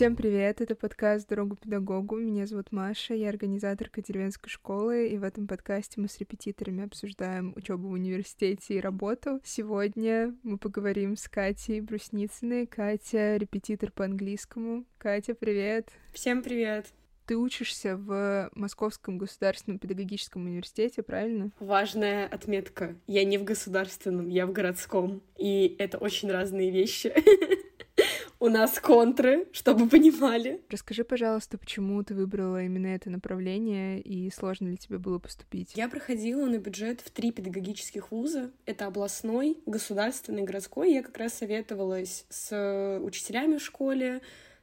Всем привет, это подкаст «Дорогу педагогу». Меня зовут Маша, я организаторка деревенской школы, и в этом подкасте мы с репетиторами обсуждаем учебу в университете и работу. Сегодня мы поговорим с Катей Брусницыной. Катя — репетитор по английскому. Катя, привет! Всем привет! Ты учишься в Московском государственном педагогическом университете, правильно? Важная отметка. Я не в государственном, я в городском. И это очень разные вещи. у нас контры, чтобы понимали. Расскажи, пожалуйста, почему ты выбрала именно это направление и сложно ли тебе было поступить? Я проходила на бюджет в три педагогических вуза. Это областной, государственный, городской. Я как раз советовалась с учителями в школе,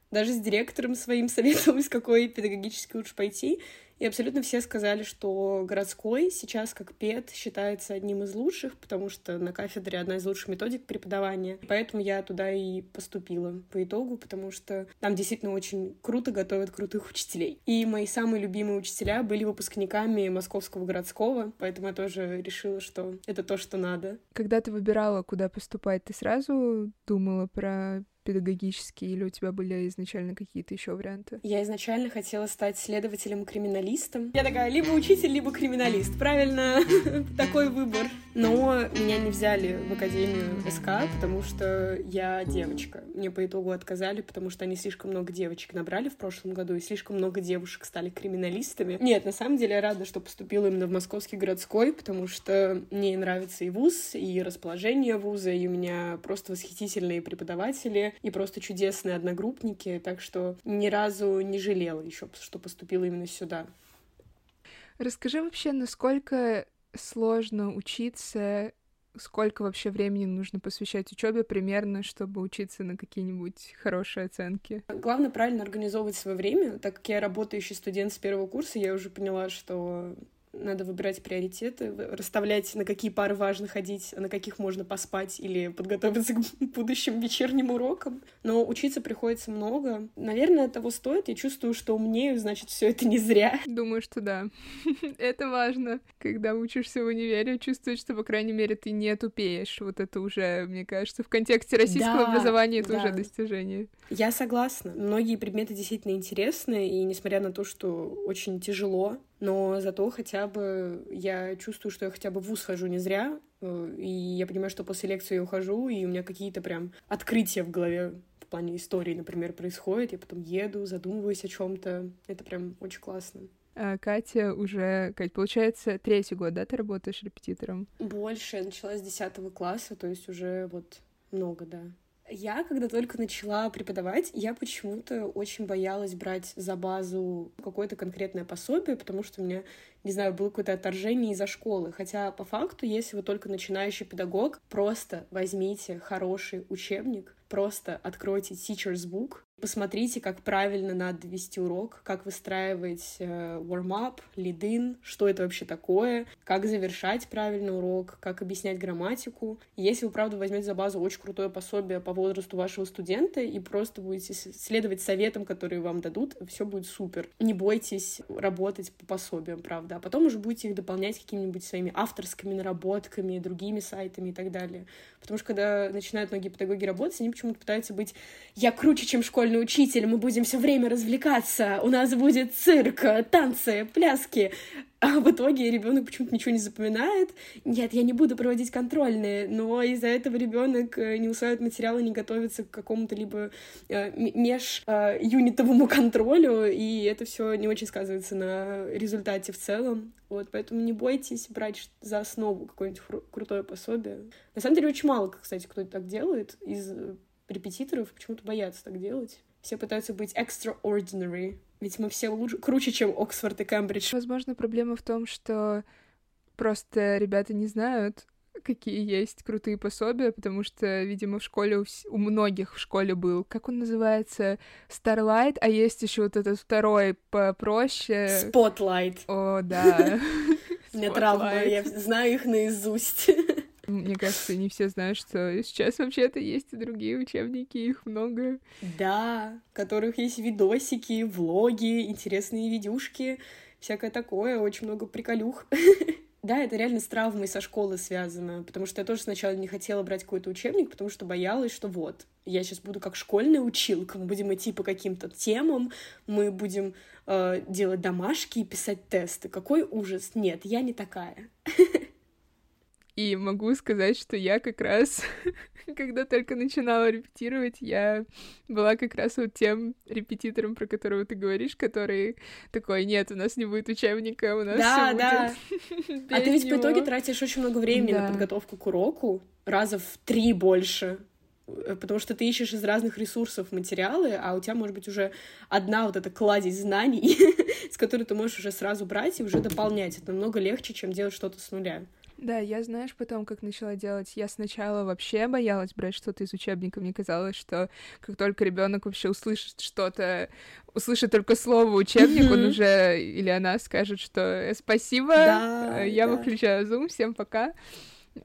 даже с директором своим советовалась, какой педагогический лучше пойти. И абсолютно все сказали, что городской сейчас как ПЕД считается одним из лучших, потому что на кафедре одна из лучших методик преподавания. Поэтому я туда и поступила по итогу, потому что там действительно очень круто готовят крутых учителей. И мои самые любимые учителя были выпускниками Московского городского, поэтому я тоже решила, что это то, что надо. Когда ты выбирала, куда поступать, ты сразу думала про педагогический, или у тебя были изначально какие-то еще варианты? Я изначально хотела стать следователем-криминалистом. Я такая, либо учитель, либо криминалист. Правильно, такой выбор. Но меня не взяли в Академию СК, потому что я девочка. Мне по итогу отказали, потому что они слишком много девочек набрали в прошлом году, и слишком много девушек стали криминалистами. Нет, на самом деле я рада, что поступила именно в Московский городской, потому что мне нравится и вуз, и расположение вуза, и у меня просто восхитительные преподаватели, и просто чудесные одногруппники, так что ни разу не жалела еще, что поступила именно сюда. Расскажи вообще, насколько сложно учиться, сколько вообще времени нужно посвящать учебе примерно, чтобы учиться на какие-нибудь хорошие оценки? Главное правильно организовывать свое время, так как я работающий студент с первого курса, я уже поняла, что надо выбирать приоритеты, расставлять, на какие пары важно ходить, а на каких можно поспать или подготовиться к будущим вечерним урокам. Но учиться приходится много. Наверное, того стоит. Я чувствую, что умнею, значит, все это не зря. Думаю, что да. это важно. Когда учишься в универе, чувствовать, что, по крайней мере, ты не тупеешь. Вот это уже, мне кажется, в контексте российского да, образования это да. уже достижение. Я согласна. Многие предметы действительно интересны, и несмотря на то, что очень тяжело, но зато хотя бы я чувствую, что я хотя бы в ВУЗ хожу не зря, э, и я понимаю, что после лекции я ухожу, и у меня какие-то прям открытия в голове в плане истории, например, происходят, я потом еду, задумываюсь о чем то Это прям очень классно. А Катя уже, Кать, получается, третий год, да, ты работаешь репетитором? Больше, я начала с десятого класса, то есть уже вот много, да. Я, когда только начала преподавать, я почему-то очень боялась брать за базу какое-то конкретное пособие, потому что у меня, не знаю, было какое-то отторжение из-за школы. Хотя по факту, если вы только начинающий педагог, просто возьмите хороший учебник, просто откройте Teacher's Book, Посмотрите, как правильно надо вести урок, как выстраивать э, warm-up, lead-in, что это вообще такое, как завершать правильно урок, как объяснять грамматику. Если вы, правда, возьмете за базу очень крутое пособие по возрасту вашего студента и просто будете следовать советам, которые вам дадут, все будет супер. Не бойтесь работать по пособиям, правда. А потом уже будете их дополнять какими-нибудь своими авторскими наработками, другими сайтами и так далее. Потому что когда начинают многие педагоги работать, они почему-то пытаются быть «я круче, чем школьный школьный учитель, мы будем все время развлекаться, у нас будет цирк, танцы, пляски. А в итоге ребенок почему-то ничего не запоминает. Нет, я не буду проводить контрольные, но из-за этого ребенок э, не усваивает материалы, не готовится к какому-то либо э, меж-юнитовому э, контролю, и это все не очень сказывается на результате в целом. Вот, поэтому не бойтесь брать за основу какое-нибудь крутое пособие. На самом деле очень мало, кстати, кто так делает из репетиторов почему-то боятся так делать. Все пытаются быть extraordinary, ведь мы все лучше, круче, чем Оксфорд и Кембридж. Возможно, проблема в том, что просто ребята не знают, какие есть крутые пособия, потому что, видимо, в школе у, у многих в школе был, как он называется, Starlight, а есть еще вот этот второй попроще. Spotlight. О, да. У меня травма, я знаю их наизусть. Мне кажется, не все знают, что сейчас вообще-то есть и другие учебники, их много. Да, в которых есть видосики, влоги, интересные видюшки, всякое такое, очень много приколюх. Да, это реально с травмой со школы связано, потому что я тоже сначала не хотела брать какой-то учебник, потому что боялась, что вот, я сейчас буду как школьная училка, мы будем идти по каким-то темам, мы будем э, делать домашки и писать тесты. Какой ужас! Нет, я не такая. И могу сказать, что я как раз, когда только начинала репетировать, я была как раз вот тем репетитором, про которого ты говоришь, который такой, нет, у нас не будет учебника, у нас да, все да. будет А ты ведь него. в итоге тратишь очень много времени да. на подготовку к уроку, раза в три больше э, потому что ты ищешь из разных ресурсов материалы, а у тебя может быть уже одна вот эта кладезь знаний, с которой ты можешь уже сразу брать и уже дополнять. Это намного легче, чем делать что-то с нуля. Да, я, знаешь, потом, как начала делать, я сначала вообще боялась брать что-то из учебника. Мне казалось, что как только ребенок вообще услышит что-то, услышит только слово учебник, он уже или она скажет, что «Э, спасибо, да, э, я да. выключаю Zoom, всем пока.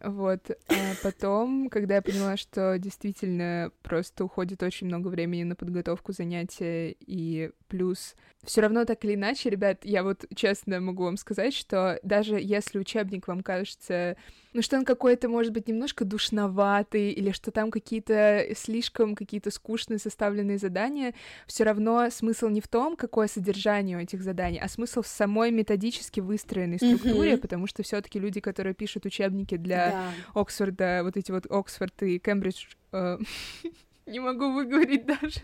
Вот. А потом, когда я поняла, что действительно просто уходит очень много времени на подготовку занятия, и плюс все равно так или иначе, ребят, я вот честно могу вам сказать, что даже если учебник вам кажется, ну что он какой-то, может быть, немножко душноватый, или что там какие-то слишком какие-то скучные составленные задания, все равно смысл не в том, какое содержание у этих заданий, а смысл в самой методически выстроенной структуре, mm-hmm. потому что все-таки люди, которые пишут учебники для да. Оксфорда, вот эти вот Оксфорд и Кембридж, э, не могу выговорить даже.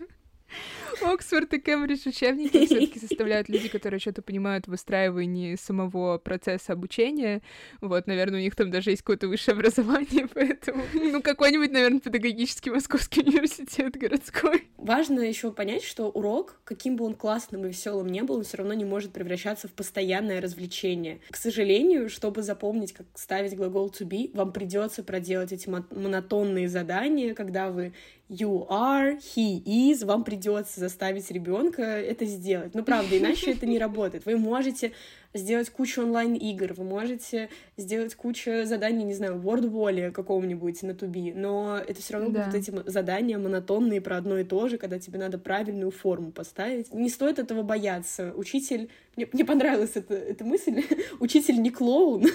Оксфорд и Кембридж учебники все-таки составляют люди, которые что-то понимают в выстраивании самого процесса обучения. Вот, наверное, у них там даже есть какое-то высшее образование, поэтому, ну, какой-нибудь, наверное, педагогический московский университет городской. Важно еще понять, что урок, каким бы он классным и веселым не был, он все равно не может превращаться в постоянное развлечение. К сожалению, чтобы запомнить, как ставить глагол to be, вам придется проделать эти монотонные задания, когда вы you are, he is, вам придется заставить ребенка это сделать. Ну, правда, иначе это не работает. Вы можете сделать кучу онлайн-игр, вы можете сделать кучу заданий, не знаю, в WordWall какого-нибудь на туби, но это все равно да. будут эти задания монотонные про одно и то же, когда тебе надо правильную форму поставить. Не стоит этого бояться. Учитель... Мне, мне понравилась эта, эта мысль. Учитель не клоун.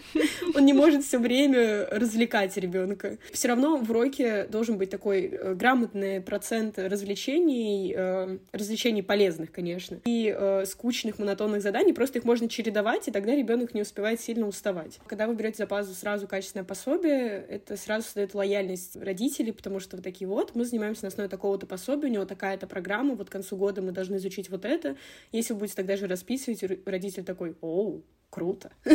Он не может все время развлекать ребенка. Все равно в уроке должен быть такой э, грамотный процент развлечений, э, развлечений полезных, конечно, и э, скучных монотонных заданий. Просто их можно чередовать, и тогда ребенок не успевает сильно уставать. Когда вы берете за базу сразу качественное пособие, это сразу создает лояльность родителей, потому что вы такие вот, мы занимаемся на основе такого-то пособия, у него такая-то программа, вот к концу года мы должны изучить вот это. Если вы будете тогда же расписывать, родитель такой, оу, круто.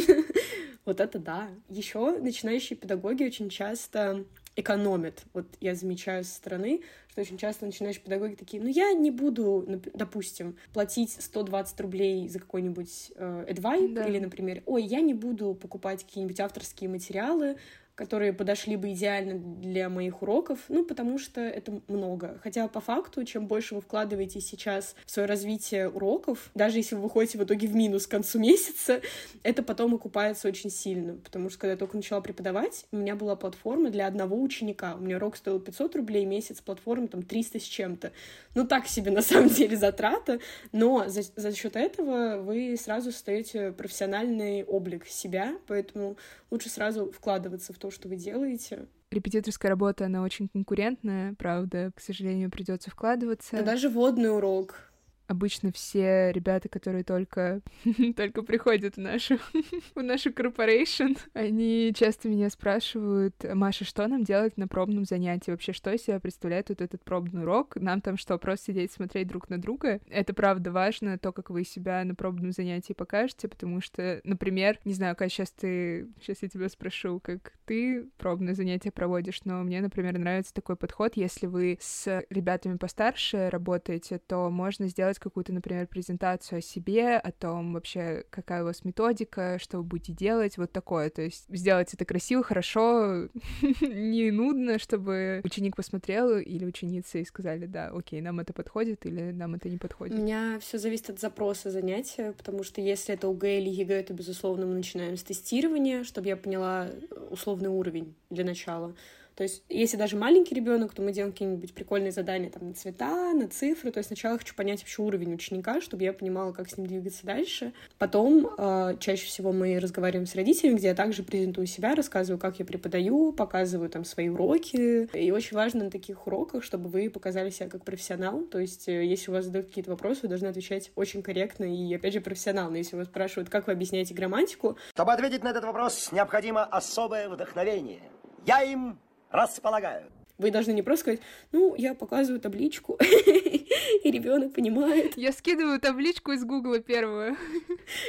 Вот это да. Еще начинающие педагоги очень часто экономят. Вот я замечаю со стороны, что очень часто начинающие педагоги такие, ну я не буду, допустим, платить 120 рублей за какой-нибудь э, advice, да. или, например, ой, я не буду покупать какие-нибудь авторские материалы, которые подошли бы идеально для моих уроков, ну, потому что это много. Хотя по факту, чем больше вы вкладываете сейчас в свое развитие уроков, даже если вы выходите в итоге в минус к концу месяца, это потом окупается очень сильно, потому что когда я только начала преподавать, у меня была платформа для одного ученика. У меня урок стоил 500 рублей месяц, платформа там 300 с чем-то. Ну, так себе на самом деле затрата, но за, за счет этого вы сразу создаете профессиональный облик себя, поэтому лучше сразу вкладываться в то, что вы делаете. Репетиторская работа, она очень конкурентная, правда, к сожалению, придется вкладываться. Да даже водный урок обычно все ребята, которые только, только приходят в нашу, в нашу корпорейшн, они часто меня спрашивают, Маша, что нам делать на пробном занятии? Вообще, что из себя представляет вот этот пробный урок? Нам там что, просто сидеть, смотреть друг на друга? Это правда важно, то, как вы себя на пробном занятии покажете, потому что, например, не знаю, как сейчас ты, сейчас я тебя спрошу, как ты пробное занятие проводишь, но мне, например, нравится такой подход, если вы с ребятами постарше работаете, то можно сделать сделать какую-то, например, презентацию о себе, о том вообще, какая у вас методика, что вы будете делать, вот такое. То есть сделать это красиво, хорошо, не нудно, чтобы ученик посмотрел или ученица и сказали, да, окей, нам это подходит или нам это не подходит. У меня все зависит от запроса занятия, потому что если это ОГЭ или ЕГЭ, то, безусловно, мы начинаем с тестирования, чтобы я поняла условный уровень для начала. То есть, если даже маленький ребенок, то мы делаем какие-нибудь прикольные задания там на цвета, на цифры. То есть, сначала хочу понять вообще уровень ученика, чтобы я понимала, как с ним двигаться дальше. Потом, э, чаще всего мы разговариваем с родителями, где я также презентую себя, рассказываю, как я преподаю, показываю там свои уроки. И очень важно на таких уроках, чтобы вы показали себя как профессионал. То есть, э, если у вас задают какие-то вопросы, вы должны отвечать очень корректно и, опять же, профессионально. Если вас спрашивают, как вы объясняете грамматику... Чтобы ответить на этот вопрос, необходимо особое вдохновение. Я им располагаю. Вы должны не просто сказать, ну, я показываю табличку, и ребенок понимает. Я скидываю табличку из Гугла первую.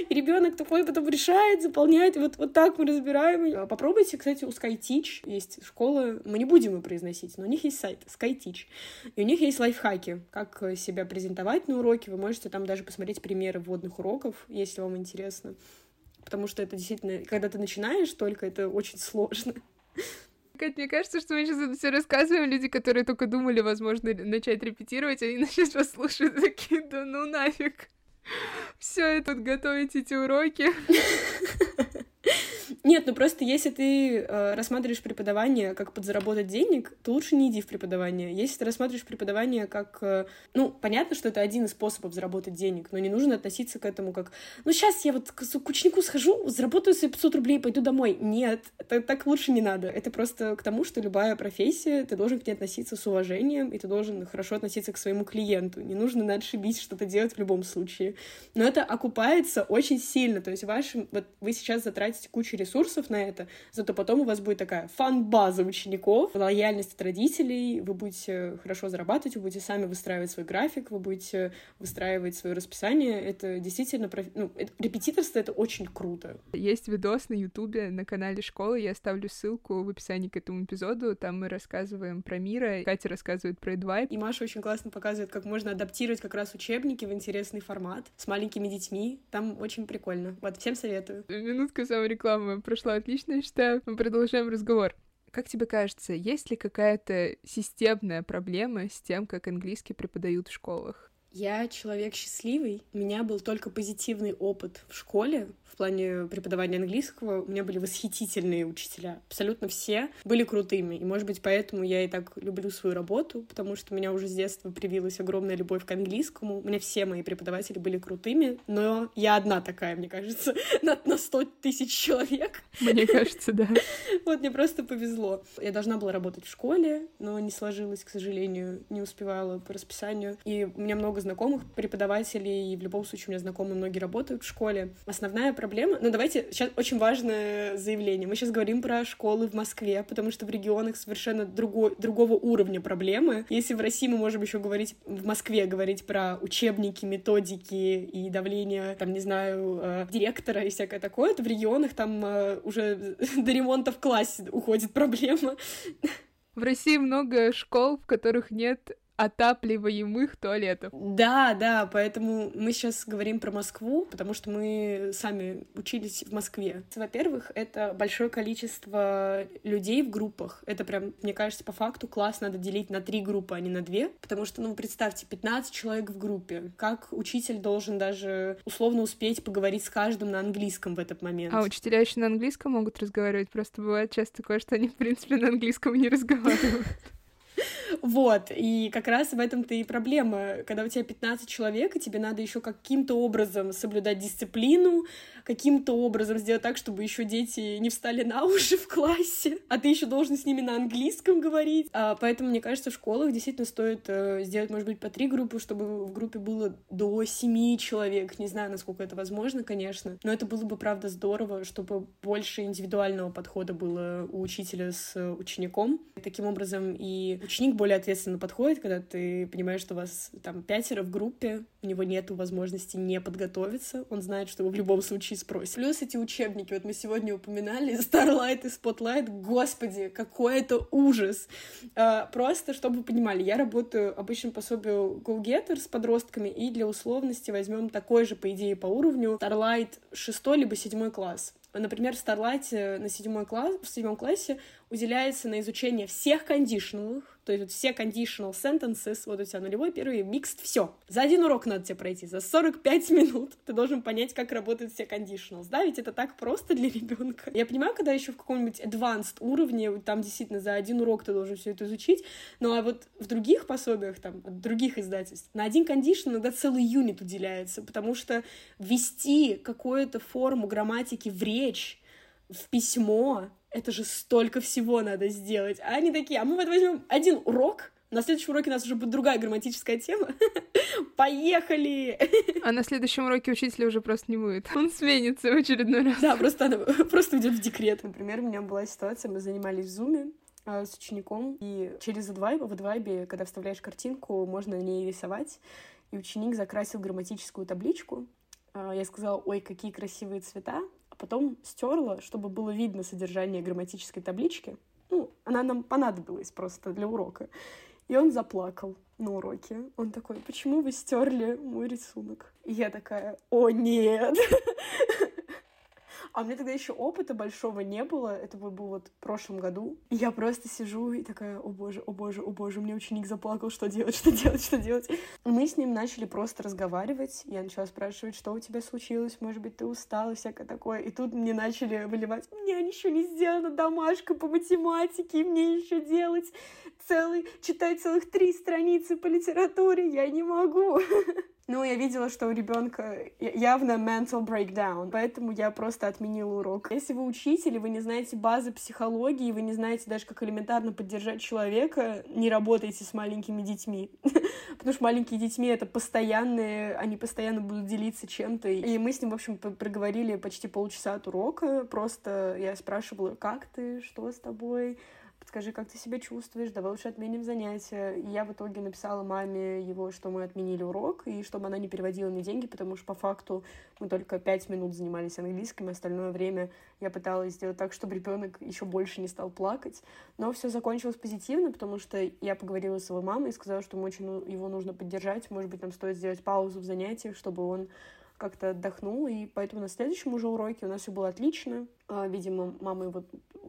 И ребенок такой потом решает, заполняет, вот, вот так мы разбираем. Попробуйте, кстати, у SkyTeach есть школа, мы не будем ее произносить, но у них есть сайт SkyTeach, и у них есть лайфхаки, как себя презентовать на уроке. Вы можете там даже посмотреть примеры вводных уроков, если вам интересно. Потому что это действительно, когда ты начинаешь только, это очень сложно. Кать, мне кажется, что мы сейчас это все рассказываем. Люди, которые только думали, возможно, начать репетировать, они начнут послушать такие, да ну нафиг. Все это готовить эти уроки. Нет, ну просто если ты э, рассматриваешь преподавание как подзаработать денег, то лучше не иди в преподавание. Если ты рассматриваешь преподавание как... Э, ну, понятно, что это один из способов заработать денег, но не нужно относиться к этому как... Ну, сейчас я вот к, к ученику схожу, заработаю себе 500 рублей, пойду домой. Нет, это, так лучше не надо. Это просто к тому, что любая профессия, ты должен к ней относиться с уважением, и ты должен хорошо относиться к своему клиенту. Не нужно надо шибить, что-то делать в любом случае. Но это окупается очень сильно. То есть вашим... Вот вы сейчас затратите кучу ресурсов, ресурсов на это, зато потом у вас будет такая фан-база учеников, лояльность от родителей, вы будете хорошо зарабатывать, вы будете сами выстраивать свой график, вы будете выстраивать свое расписание. Это действительно... Ну, репетиторство — это очень круто. Есть видос на Ютубе на канале школы, я оставлю ссылку в описании к этому эпизоду, там мы рассказываем про мира, Катя рассказывает про Эдвайп. И Маша очень классно показывает, как можно адаптировать как раз учебники в интересный формат с маленькими детьми. Там очень прикольно. Вот, всем советую. Минутка саморекламы прошла отлично, я считаю. Мы продолжаем разговор. Как тебе кажется, есть ли какая-то системная проблема с тем, как английский преподают в школах? Я человек счастливый. У меня был только позитивный опыт в школе в плане преподавания английского. У меня были восхитительные учителя. Абсолютно все были крутыми. И, может быть, поэтому я и так люблю свою работу, потому что у меня уже с детства привилась огромная любовь к английскому. У меня все мои преподаватели были крутыми, но я одна такая, мне кажется, на, на 100 тысяч человек. Мне кажется, да. Вот мне просто повезло. Я должна была работать в школе, но не сложилось, к сожалению, не успевала по расписанию. И у меня много знакомых преподавателей, и в любом случае у меня знакомые многие работают в школе. Основная проблема... Ну, давайте, сейчас очень важное заявление. Мы сейчас говорим про школы в Москве, потому что в регионах совершенно другой, другого уровня проблемы. Если в России мы можем еще говорить, в Москве говорить про учебники, методики и давление, там, не знаю, э, директора и всякое такое, то в регионах там э, уже до ремонта в классе уходит проблема. В России много школ, в которых нет отапливаемых туалетов. Да, да, поэтому мы сейчас говорим про Москву, потому что мы сами учились в Москве. Во-первых, это большое количество людей в группах. Это прям, мне кажется, по факту класс надо делить на три группы, а не на две, потому что, ну, представьте, 15 человек в группе. Как учитель должен даже условно успеть поговорить с каждым на английском в этот момент? А учителя еще на английском могут разговаривать, просто бывает часто такое, что они, в принципе, на английском не разговаривают. Вот, и как раз в этом-то и проблема. Когда у тебя 15 человек, и тебе надо еще каким-то образом соблюдать дисциплину, каким-то образом сделать так, чтобы еще дети не встали на уши в классе, а ты еще должен с ними на английском говорить. А, поэтому, мне кажется, в школах действительно стоит э, сделать, может быть, по три группы, чтобы в группе было до семи человек. Не знаю, насколько это возможно, конечно, но это было бы, правда, здорово, чтобы больше индивидуального подхода было у учителя с учеником. Таким образом, и ученик более ответственно подходит, когда ты понимаешь, что у вас там пятеро в группе, у него нет возможности не подготовиться, он знает, что его в любом случае спросят. Плюс эти учебники, вот мы сегодня упоминали, Starlight и Spotlight, господи, какой это ужас. А, просто, чтобы вы понимали, я работаю обычным пособию GoGetter с подростками, и для условности возьмем такой же, по идее, по уровню Starlight 6 либо 7 класс. Например, в Starlight на седьмой класс, в седьмом классе уделяется на изучение всех кондишнлых, то есть вот все conditional sentences, вот у тебя нулевой, первый, mixed, все. За один урок надо тебе пройти, за 45 минут ты должен понять, как работают все conditionals, да, ведь это так просто для ребенка. Я понимаю, когда еще в каком-нибудь advanced уровне, там действительно за один урок ты должен все это изучить, ну а вот в других пособиях, там, от других издательств, на один condition иногда целый юнит уделяется, потому что ввести какую-то форму грамматики в речь, в письмо, это же столько всего надо сделать. А они такие, а мы вот возьмем один урок, на следующем уроке у нас уже будет другая грамматическая тема. Поехали! А на следующем уроке учителя уже просто не будет. Он сменится в очередной раз. Да, просто она просто уйдет в декрет. Например, у меня была ситуация, мы занимались в зуме, а, с учеником, и через Advibe, в Advibe, когда вставляешь картинку, можно на ней рисовать, и ученик закрасил грамматическую табличку. А, я сказала, ой, какие красивые цвета, потом стерла, чтобы было видно содержание грамматической таблички. Ну, она нам понадобилась просто для урока. И он заплакал на уроке. Он такой, почему вы стерли мой рисунок? И я такая, о нет! А меня тогда еще опыта большого не было. Это был вот в прошлом году. И я просто сижу и такая, о боже, о боже, о боже, мне ученик заплакал, что делать, что делать, что делать. Мы с ним начали просто разговаривать. Я начала спрашивать, что у тебя случилось, может быть, ты устала, всякое такое. И тут мне начали выливать, мне еще не сделана домашка по математике, мне еще делать целый, читать целых три страницы по литературе, я не могу. Ну, я видела, что у ребенка явно mental breakdown, поэтому я просто отменила урок. Если вы учитель, вы не знаете базы психологии, вы не знаете даже, как элементарно поддержать человека, не работайте с маленькими детьми. Потому что маленькие детьми — это постоянные, они постоянно будут делиться чем-то. И мы с ним, в общем, проговорили почти полчаса от урока. Просто я спрашивала, как ты, что с тобой, скажи, как ты себя чувствуешь, давай лучше отменим занятия. И я в итоге написала маме его, что мы отменили урок, и чтобы она не переводила мне деньги, потому что по факту мы только пять минут занимались английским, и остальное время я пыталась сделать так, чтобы ребенок еще больше не стал плакать. Но все закончилось позитивно, потому что я поговорила с его мамой и сказала, что ему очень его нужно поддержать, может быть, нам стоит сделать паузу в занятиях, чтобы он как-то отдохнул, и поэтому на следующем уже уроке у нас все было отлично. А, видимо, мама его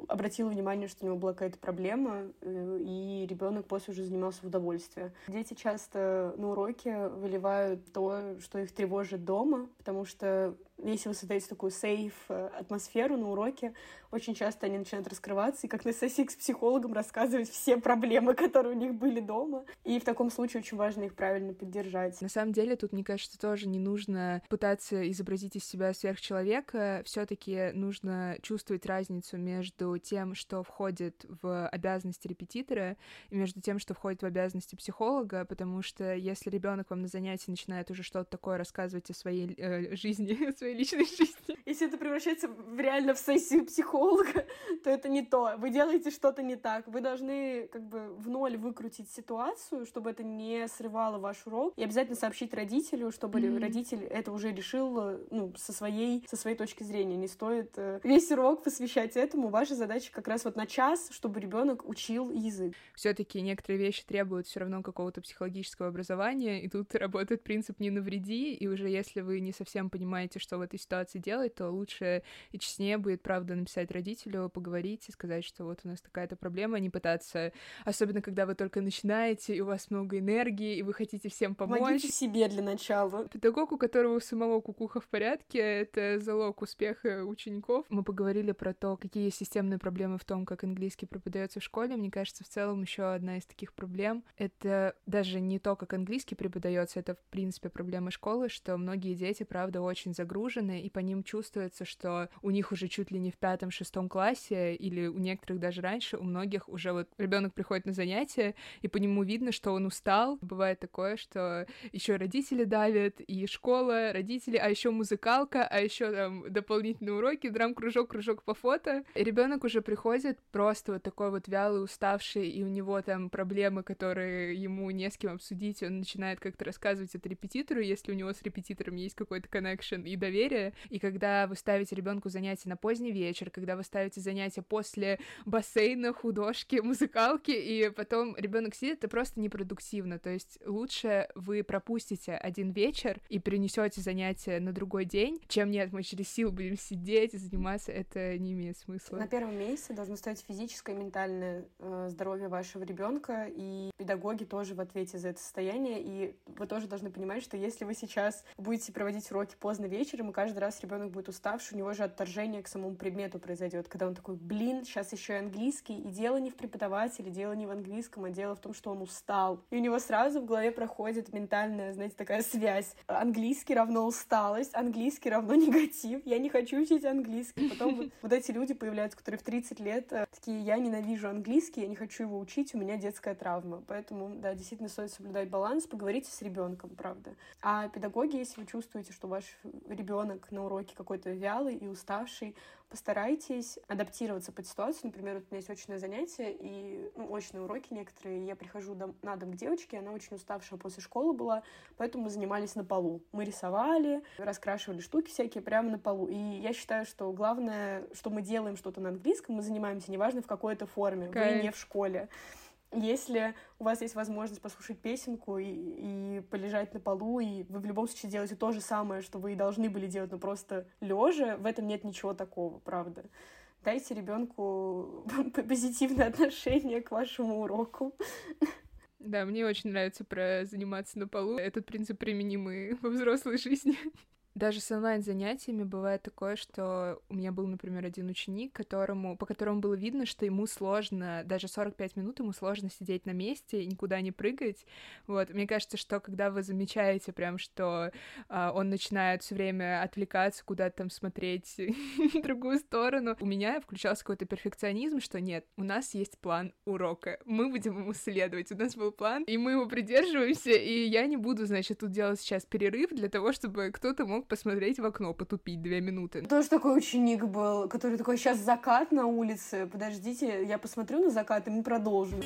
обратила внимание, что у него была какая-то проблема, э, и ребенок после уже занимался в удовольствие. Дети часто на уроке выливают то, что их тревожит дома, потому что если вы создаете такую сейф э, атмосферу на уроке, очень часто они начинают раскрываться и как на сессии с психологом рассказывать все проблемы, которые у них были дома. И в таком случае очень важно их правильно поддержать. На самом деле тут, мне кажется, тоже не нужно пытаться изобразить из себя сверхчеловека. все таки нужно чувствовать разницу между тем, что входит в обязанности репетитора, и между тем, что входит в обязанности психолога, потому что если ребенок вам на занятии начинает уже что-то такое рассказывать о своей э, жизни, о своей личной жизни. Если это превращается в, реально в сессию психолога, то это не то. Вы делаете что-то не так. Вы должны как бы в ноль выкрутить ситуацию, чтобы это не срывало ваш урок, и обязательно сообщить родителю, чтобы mm-hmm. родитель это уже решил ну, со своей, со своей точки зрения. Не стоит э, весь урок посвящать этому. Ваша задача как раз вот на час, чтобы ребенок учил язык. Все-таки некоторые вещи требуют все равно какого-то психологического образования, и тут работает принцип не навреди, и уже если вы не совсем понимаете, что в этой ситуации делать, то лучше и честнее будет, правда, написать родителю, поговорить и сказать, что вот у нас такая-то проблема, не пытаться, особенно когда вы только начинаете, и у вас много энергии, и вы хотите всем помочь. Помогите себе для начала. Педагог, у которого у самого кукуха в порядке, это залог успеха учеников. Мы поговорили про то, какие системные проблемы в том, как английский преподается в школе. Мне кажется, в целом еще одна из таких проблем — это даже не то, как английский преподается, это, в принципе, проблема школы, что многие дети, правда, очень загружены, и по ним чувствуется, что у них уже чуть ли не в пятом-шестом классе, или у некоторых даже раньше, у многих уже вот ребенок приходит на занятия, и по нему видно, что он устал. Бывает такое, что еще родители давят, и школа, родители, а еще музыкалка, а еще там дополнительные уроки, драм-кружок, кружок по фото. Ребенок уже приходит просто вот такой вот вялый, уставший, и у него там проблемы, которые ему не с кем обсудить, он начинает как-то рассказывать это репетитору, если у него с репетитором есть какой-то коннекшн и доверие. И когда вы ставите ребенку занятия на поздний вечер, когда вы ставите занятия после бассейна, художки, музыкалки, и потом ребенок сидит, это просто непродуктивно. То есть лучше вы пропустите один вечер и перенесете занятия на другой день, чем нет, мы через силу будем сидеть и заниматься, это не имеет смысла. На первом месте должно стоять физическое и ментальное э, здоровье вашего ребенка, и педагоги тоже в ответе за это состояние, и вы тоже должны понимать, что если вы сейчас будете проводить уроки поздно вечером, и каждый раз ребенок будет уставший, у него же отторжение к самому предмету произойдет, когда он такой, блин, сейчас еще и английский, и дело не в преподавателе, дело не в английском, а дело в том, что он устал. И у него сразу в голове проходит ментальная, знаете, такая связь. Английский равно усталость, английский равно негатив, я не хочу учить английский. Потом вот эти люди появляются, которые в 30 лет э, такие, я ненавижу английский, я не хочу его учить, у меня детская травма. Поэтому, да, действительно стоит соблюдать баланс, поговорите с ребенком, правда. А педагоги, если вы чувствуете, что ваш ребенок на уроке какой-то вялый и уставший, постарайтесь адаптироваться под ситуацию. Например, вот у меня есть очное занятие, и ну, очные уроки некоторые, я прихожу дом, на дом к девочке, она очень уставшая после школы была, поэтому мы занимались на полу. Мы рисовали, раскрашивали штуки всякие прямо на полу. И я считаю, что главное, что мы делаем что-то на английском, мы занимаемся, неважно в какой-то форме, Кайф. вы не в школе. Если у вас есть возможность послушать песенку и, и полежать на полу, и вы в любом случае делаете то же самое, что вы и должны были делать, но просто лежа, в этом нет ничего такого, правда. Дайте ребенку позитивное отношение к вашему уроку. Да, мне очень нравится про заниматься на полу. Этот принцип применимый во взрослой жизни. Даже с онлайн-занятиями бывает такое, что у меня был, например, один ученик, которому, по которому было видно, что ему сложно, даже 45 минут ему сложно сидеть на месте и никуда не прыгать. Вот, мне кажется, что когда вы замечаете прям, что а, он начинает все время отвлекаться, куда-то там смотреть в другую сторону, у меня включался какой-то перфекционизм, что нет, у нас есть план урока, мы будем ему следовать, у нас был план, и мы его придерживаемся, и я не буду, значит, тут делать сейчас перерыв для того, чтобы кто-то мог посмотреть в окно, потупить две минуты. Тоже такой ученик был, который такой, сейчас закат на улице, подождите, я посмотрю на закат, и мы продолжим.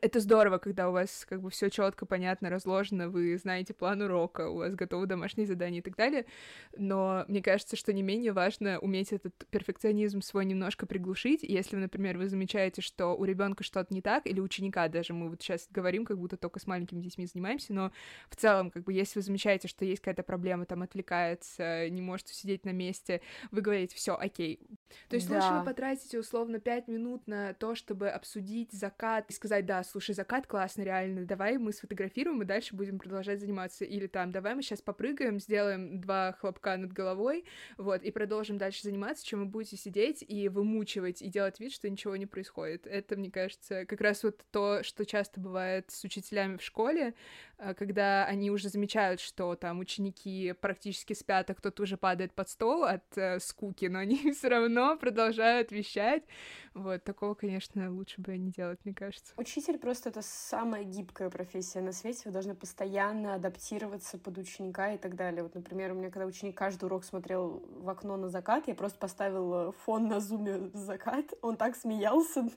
Это здорово, когда у вас как бы все четко, понятно, разложено, вы знаете план урока, у вас готовы домашние задания и так далее. Но мне кажется, что не менее важно уметь этот перфекционизм свой немножко приглушить. Если, например, вы замечаете, что у ребенка что-то не так, или ученика даже, мы вот сейчас говорим, как будто только с маленькими детьми занимаемся, но в целом, как бы, если вы замечаете, что есть какая-то проблема, там отвлекается, не может сидеть на месте, вы говорите, все, окей. То есть да. лучше вы потратите условно 5 минут на то, чтобы обсудить закат и сказать, да, слушай, закат классный, реально, давай мы сфотографируем и дальше будем продолжать заниматься. Или там, давай мы сейчас попрыгаем, сделаем два хлопка над головой, вот, и продолжим дальше заниматься, чем вы будете сидеть и вымучивать, и делать вид, что ничего не происходит. Это, мне кажется, как раз вот то, что часто бывает с учителями в школе, э, когда они уже замечают, что там ученики практически спят, а кто-то уже падает под стол от э, скуки, но они все равно продолжают вещать. Вот, такого, конечно, лучше бы не делать, мне кажется. Учитель просто это самая гибкая профессия на свете. Вы должны постоянно адаптироваться под ученика и так далее. Вот, например, у меня когда ученик каждый урок смотрел в окно на закат, я просто поставила фон на зуме закат, он так смеялся.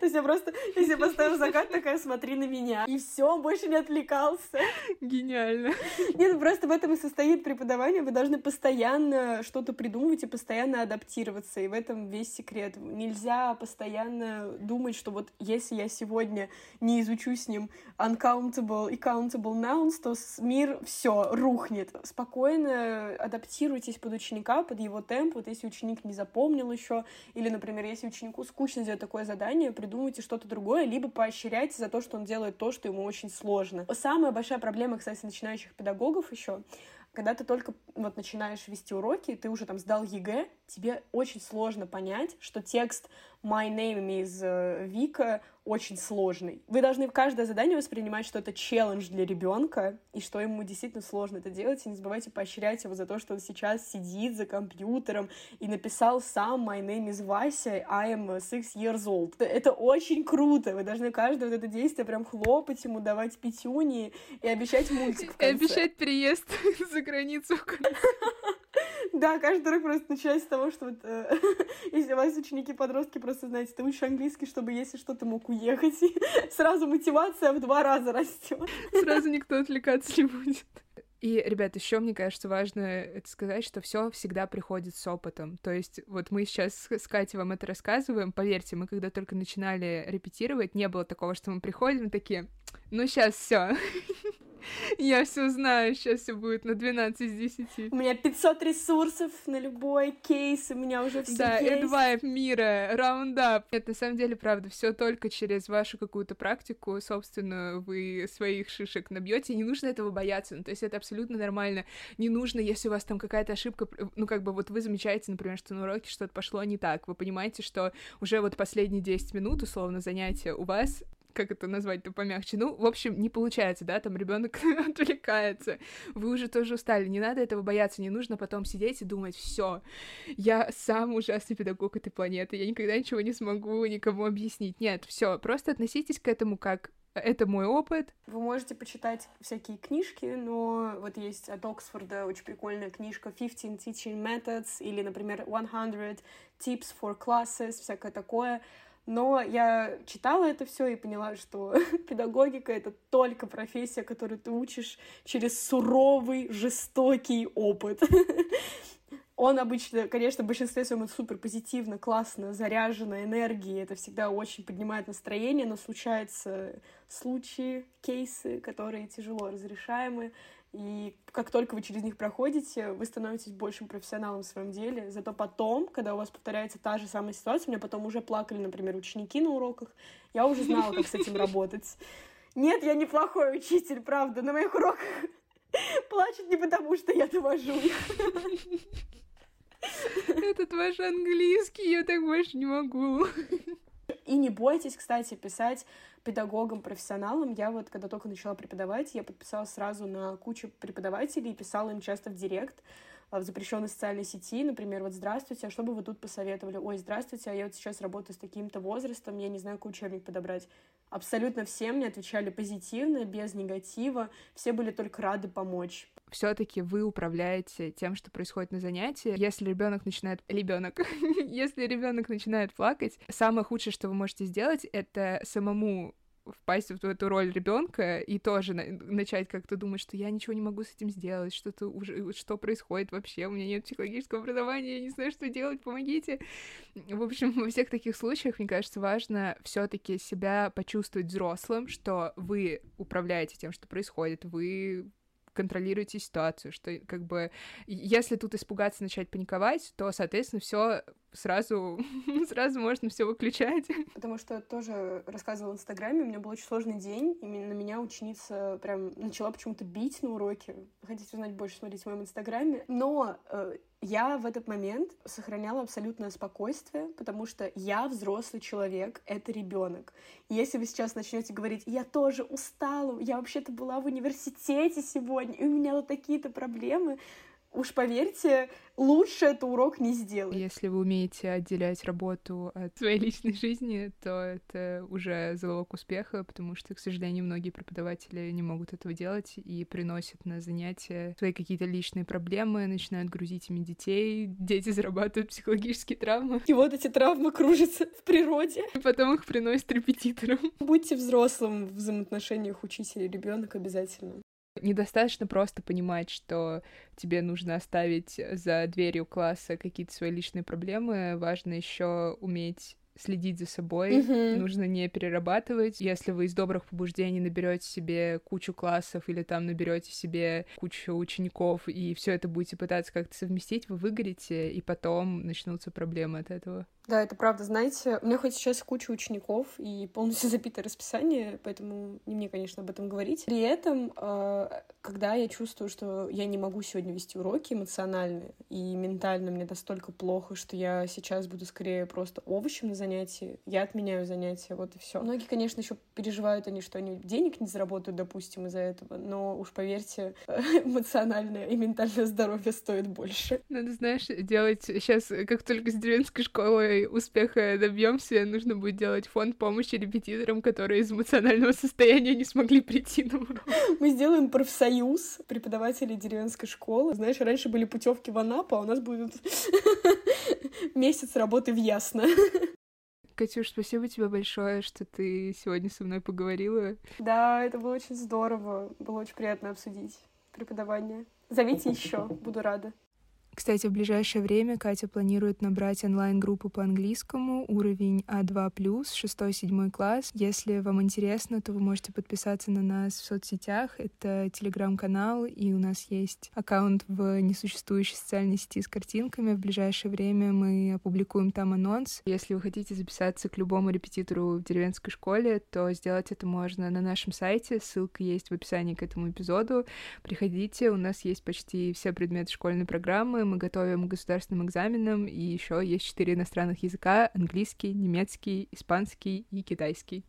То есть я просто, если я поставила закат, такая, смотри на меня. И все, больше не отвлекался. Гениально. Нет, ну просто в этом и состоит преподавание. Вы должны постоянно что-то придумывать и постоянно адаптироваться. И в этом весь секрет. Нельзя постоянно думать, что вот если я сегодня не изучу с ним uncountable и countable nouns, то мир все рухнет. Спокойно адаптируйтесь под ученика, под его темп. Вот если ученик не запомнил еще, или, например, если ученику скучно сделать такое задание, придумывайте что-то другое, либо поощряйте за то, что он делает то, что ему очень сложно. Самая большая проблема, кстати, начинающих педагогов еще, когда ты только вот начинаешь вести уроки, ты уже там сдал ЕГЭ, тебе очень сложно понять, что текст My name is э, Вика очень сложный. Вы должны в каждое задание воспринимать, что это челлендж для ребенка, и что ему действительно сложно это делать, и не забывайте поощрять его за то, что он сейчас сидит за компьютером и написал сам My name is Вася, I am six years old. Это очень круто, вы должны каждое вот это действие прям хлопать ему, давать пятюни и обещать мультик в конце. И обещать приезд за границу в конце. Да, каждый урок просто начинается с того, что вот, э, если у вас ученики-подростки, просто, знаете, ты учишь английский, чтобы, если что, ты мог уехать. сразу мотивация в два раза растет. Сразу никто отвлекаться не будет. И, ребят, еще мне кажется важно это сказать, что все всегда приходит с опытом. То есть вот мы сейчас с Катей вам это рассказываем, поверьте, мы когда только начинали репетировать, не было такого, что мы приходим такие, ну сейчас все. Я все знаю, сейчас все будет на 12 из 10. У меня 500 ресурсов на любой кейс, у меня уже все да, есть. Да, мира, раундап. Нет, на самом деле, правда, все только через вашу какую-то практику, собственно, вы своих шишек набьете. Не нужно этого бояться. Ну, то есть это абсолютно нормально. Не нужно, если у вас там какая-то ошибка, ну, как бы вот вы замечаете, например, что на уроке что-то пошло не так. Вы понимаете, что уже вот последние 10 минут, условно, занятия у вас как это назвать-то помягче? Ну, в общем, не получается, да, там ребенок отвлекается. Вы уже тоже устали, не надо этого бояться, не нужно потом сидеть и думать, все, я сам ужасный педагог этой планеты, я никогда ничего не смогу никому объяснить. Нет, все, просто относитесь к этому как это мой опыт. Вы можете почитать всякие книжки, но вот есть от Оксфорда очень прикольная книжка 15 Teaching Methods или, например, 100 Tips for Classes, всякое такое. Но я читала это все и поняла, что педагогика — это только профессия, которую ты учишь через суровый, жестокий опыт. Он обычно, конечно, в большинстве своем супер позитивно, классно, заряжено энергией, это всегда очень поднимает настроение, но случаются случаи, кейсы, которые тяжело разрешаемы, и как только вы через них проходите, вы становитесь большим профессионалом в своем деле. Зато потом, когда у вас повторяется та же самая ситуация, у меня потом уже плакали, например, ученики на уроках, я уже знала, как с этим работать. Нет, я неплохой учитель, правда. На моих уроках плачут не потому, что я довожу их. Этот ваш английский, я так больше не могу. И не бойтесь, кстати, писать педагогам, профессионалам. Я вот, когда только начала преподавать, я подписалась сразу на кучу преподавателей и писала им часто в директ, в запрещенной социальной сети, например, вот «Здравствуйте, а что бы вы тут посоветовали?» «Ой, здравствуйте, а я вот сейчас работаю с таким-то возрастом, я не знаю, какой учебник подобрать». Абсолютно все мне отвечали позитивно, без негатива, все были только рады помочь все-таки вы управляете тем, что происходит на занятии. Если ребенок начинает... Ребенок. Если ребенок начинает плакать, самое худшее, что вы можете сделать, это самому впасть в эту роль ребенка и тоже на начать как-то думать, что я ничего не могу с этим сделать, что-то уже, что происходит вообще, у меня нет психологического образования, я не знаю, что делать, помогите. В общем, во всех таких случаях, мне кажется, важно все-таки себя почувствовать взрослым, что вы управляете тем, что происходит, вы контролируете ситуацию, что как бы если тут испугаться, начать паниковать, то, соответственно, все сразу, сразу можно все выключать. Потому что тоже рассказывала в Инстаграме, у меня был очень сложный день, и на меня ученица прям начала почему-то бить на уроке. Хотите узнать больше, смотрите в моем Инстаграме. Но э, я в этот момент сохраняла абсолютное спокойствие, потому что я взрослый человек, это ребенок. Если вы сейчас начнете говорить, я тоже устала, я вообще-то была в университете сегодня, и у меня вот такие-то проблемы, уж поверьте, лучше это урок не сделать. Если вы умеете отделять работу от своей личной жизни, то это уже залог успеха, потому что, к сожалению, многие преподаватели не могут этого делать и приносят на занятия свои какие-то личные проблемы, начинают грузить ими детей, дети зарабатывают психологические травмы. И вот эти травмы кружатся в природе. И потом их приносят репетиторам. Будьте взрослым в взаимоотношениях учитель и ребенок обязательно. Недостаточно просто понимать, что тебе нужно оставить за дверью класса какие-то свои личные проблемы. Важно еще уметь следить за собой, mm-hmm. нужно не перерабатывать. Если вы из добрых побуждений наберете себе кучу классов или там наберете себе кучу учеников и все это будете пытаться как-то совместить, вы выгорите, и потом начнутся проблемы от этого. Да, это правда. Знаете, у меня хоть сейчас куча учеников и полностью запитое расписание, поэтому не мне, конечно, об этом говорить. При этом, э, когда я чувствую, что я не могу сегодня вести уроки эмоционально и ментально мне настолько плохо, что я сейчас буду скорее просто овощем на занятии, занятий, я отменяю занятия, вот и все. Многие, конечно, еще переживают они, что они денег не заработают, допустим, из-за этого, но уж поверьте, эмоциональное и ментальное здоровье стоит больше. Надо, знаешь, делать сейчас, как только с деревенской школой успеха добьемся, нужно будет делать фонд помощи репетиторам, которые из эмоционального состояния не смогли прийти на урок. Мы сделаем профсоюз преподавателей деревенской школы. Знаешь, раньше были путевки в Анапу, а у нас будет месяц работы в Ясно. Катюш, спасибо тебе большое, что ты сегодня со мной поговорила. Да, это было очень здорово. Было очень приятно обсудить преподавание. Зовите еще, буду рада. Кстати, в ближайшее время Катя планирует набрать онлайн-группу по английскому, уровень А2+, 6-7 класс. Если вам интересно, то вы можете подписаться на нас в соцсетях. Это телеграм-канал, и у нас есть аккаунт в несуществующей социальной сети с картинками. В ближайшее время мы опубликуем там анонс. Если вы хотите записаться к любому репетитору в деревенской школе, то сделать это можно на нашем сайте. Ссылка есть в описании к этому эпизоду. Приходите, у нас есть почти все предметы школьной программы, мы готовим к государственным экзаменам, и еще есть четыре иностранных языка — английский, немецкий, испанский и китайский.